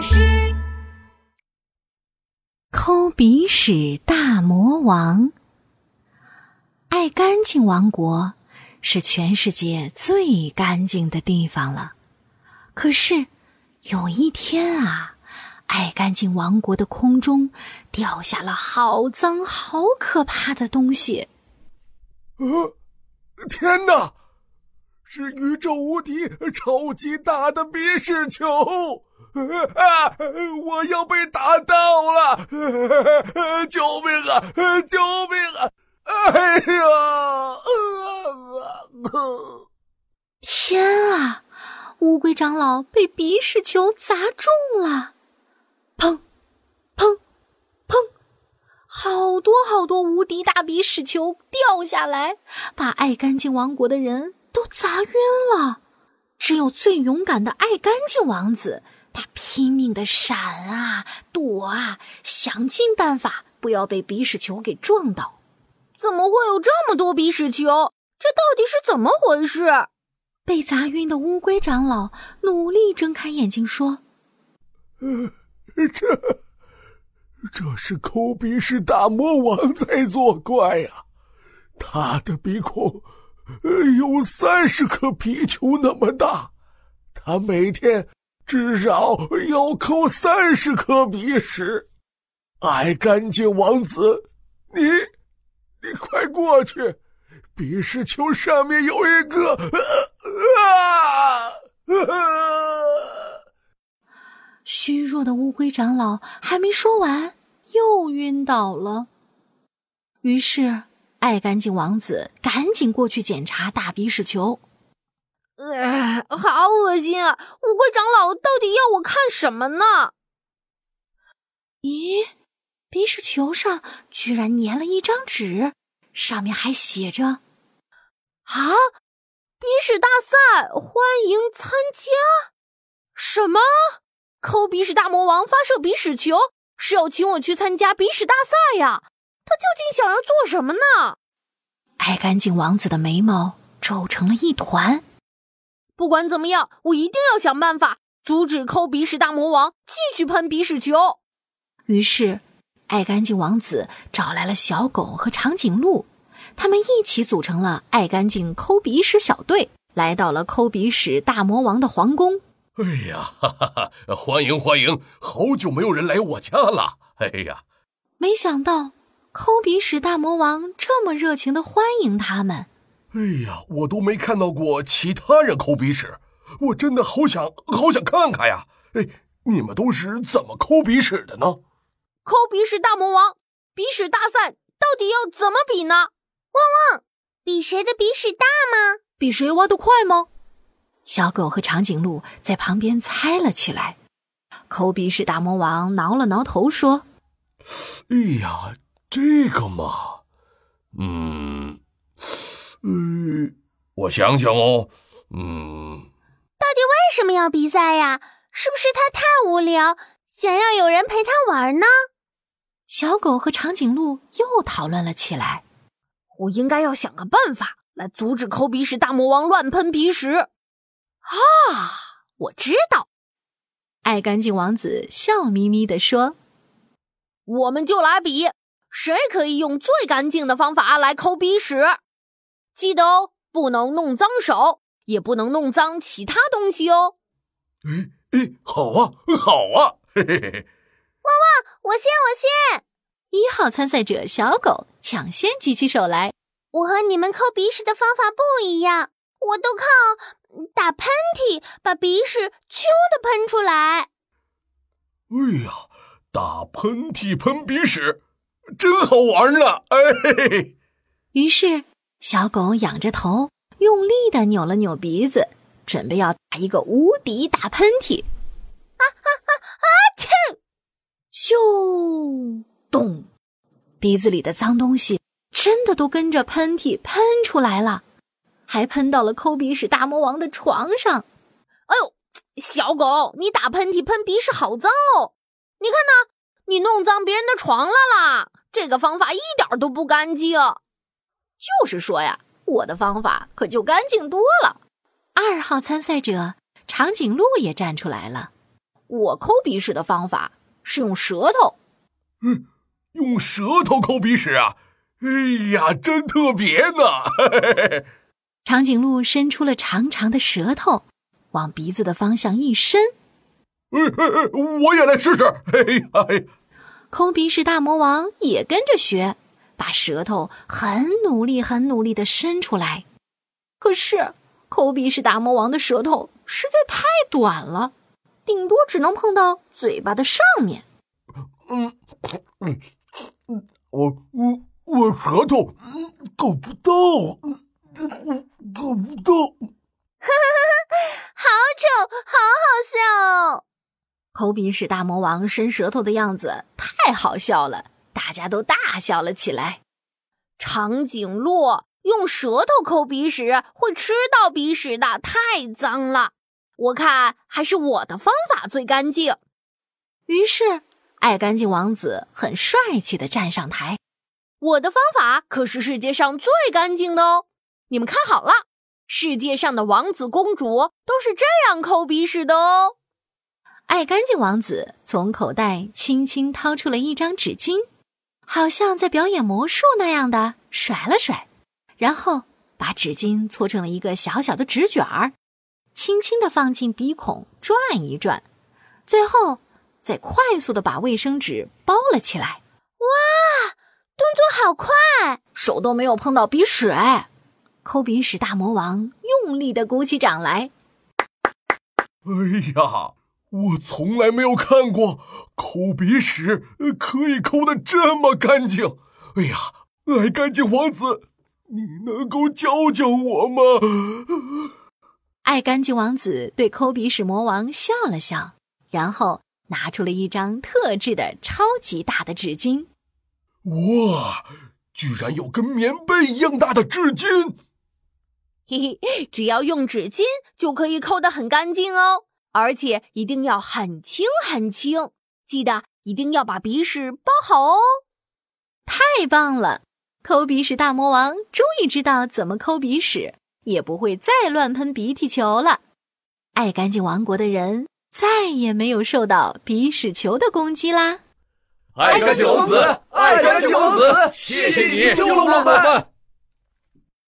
巴士。抠鼻屎大魔王，爱干净王国是全世界最干净的地方了。可是有一天啊，爱干净王国的空中掉下了好脏、好可怕的东西。呃，天哪！是宇宙无敌、超级大的鼻屎球！啊！我要被打到了！救命啊！救命啊！哎呀！天啊！乌龟长老被鼻屎球砸中了！砰！砰！砰！好多好多无敌大鼻屎球掉下来，把爱干净王国的人都砸晕了。只有最勇敢的爱干净王子。他拼命的闪啊躲啊，想尽办法不要被鼻屎球给撞到。怎么会有这么多鼻屎球？这到底是怎么回事？被砸晕的乌龟长老努力睁开眼睛说：“呃，这这是抠鼻屎大魔王在作怪呀！他的鼻孔有三十颗皮球那么大，他每天……”至少要扣三十颗鼻屎，爱干净王子，你，你快过去，鼻屎球上面有一个啊！虚弱的乌龟长老还没说完，又晕倒了。于是，爱干净王子赶紧过去检查大鼻屎球。呃，好恶心啊！乌龟长老到底要我看什么呢？咦，鼻屎球上居然粘了一张纸，上面还写着：“啊，鼻屎大赛欢迎参加。”什么？抠鼻屎大魔王发射鼻屎球，是要请我去参加鼻屎大赛呀？他究竟想要做什么呢？爱干净王子的眉毛皱成了一团。不管怎么样，我一定要想办法阻止抠鼻屎大魔王继续喷鼻屎球。于是，爱干净王子找来了小狗和长颈鹿，他们一起组成了爱干净抠鼻屎小队，来到了抠鼻屎大魔王的皇宫。哎呀，哈哈哈！欢迎欢迎！好久没有人来我家了。哎呀，没想到抠鼻屎大魔王这么热情的欢迎他们。哎呀，我都没看到过其他人抠鼻屎，我真的好想好想看看呀！哎，你们都是怎么抠鼻屎的呢？抠鼻屎大魔王，鼻屎大赛到底要怎么比呢？汪汪，比谁的鼻屎大吗？比谁挖得快吗？小狗和长颈鹿在旁边猜了起来。抠鼻屎大魔王挠了挠头说：“哎呀，这个嘛，嗯。”嗯，我想想哦，嗯，到底为什么要比赛呀？是不是他太无聊，想要有人陪他玩呢？小狗和长颈鹿又讨论了起来。我应该要想个办法来阻止抠鼻屎大魔王乱喷鼻屎。啊，我知道！爱干净王子笑眯眯地说：“我们就来比，谁可以用最干净的方法来抠鼻屎。”记得哦，不能弄脏手，也不能弄脏其他东西哦。哎哎，好啊，好啊！嘿嘿嘿，汪汪，我先，我先！一号参赛者小狗抢先举起手来。我和你们抠鼻屎的方法不一样，我都靠打喷嚏把鼻屎咻的喷出来。哎呀，打喷嚏喷鼻屎，真好玩呢！哎嘿嘿，于是。小狗仰着头，用力的扭了扭鼻子，准备要打一个无敌大喷嚏。啊啊啊啊！切！咻！咚！鼻子里的脏东西真的都跟着喷嚏喷出来了，还喷到了抠鼻屎大魔王的床上。哎呦，小狗，你打喷嚏喷鼻屎好脏哦！你看呢，你弄脏别人的床了啦！这个方法一点都不干净。就是说呀，我的方法可就干净多了。二号参赛者长颈鹿也站出来了。我抠鼻屎的方法是用舌头。嗯，用舌头抠鼻屎啊！哎呀，真特别呢！长颈鹿伸出了长长的舌头，往鼻子的方向一伸。我也来试试！哎呀，抠鼻屎大魔王也跟着学，把舌头很努力、很努力的伸出来。可是，抠鼻屎大魔王的舌头实在太短了，顶多只能碰到嘴巴的上面。嗯嗯嗯，我我我舌头够不到，够不到。哈哈哈！好丑，好好笑哦！抠鼻屎大魔王伸舌头的样子太好笑了，大家都大笑了起来。长颈鹿用舌头抠鼻屎会吃到鼻屎的，太脏了。我看还是我的方法最干净。于是。爱干净王子很帅气的站上台，我的方法可是世界上最干净的哦！你们看好了，世界上的王子公主都是这样抠鼻屎的哦。爱干净王子从口袋轻轻掏出了一张纸巾，好像在表演魔术那样的甩了甩，然后把纸巾搓成了一个小小的纸卷儿，轻轻的放进鼻孔转一转，最后。再快速的把卫生纸包了起来。哇，动作好快，手都没有碰到鼻屎哎！抠鼻屎大魔王用力的鼓起掌来。哎呀，我从来没有看过抠鼻屎可以抠得这么干净。哎呀，爱干净王子，你能够教教我吗？爱干净王子对抠鼻屎魔王笑了笑，然后。拿出了一张特制的超级大的纸巾，哇！居然有跟棉被一样大的纸巾！嘿嘿，只要用纸巾就可以抠得很干净哦，而且一定要很轻很轻，记得一定要把鼻屎包好哦。太棒了！抠鼻屎大魔王终于知道怎么抠鼻屎，也不会再乱喷鼻涕球了。爱干净王国的人。再也没有受到鼻屎球的攻击啦！爱干净王子，爱干净王子，谢谢你救了我们。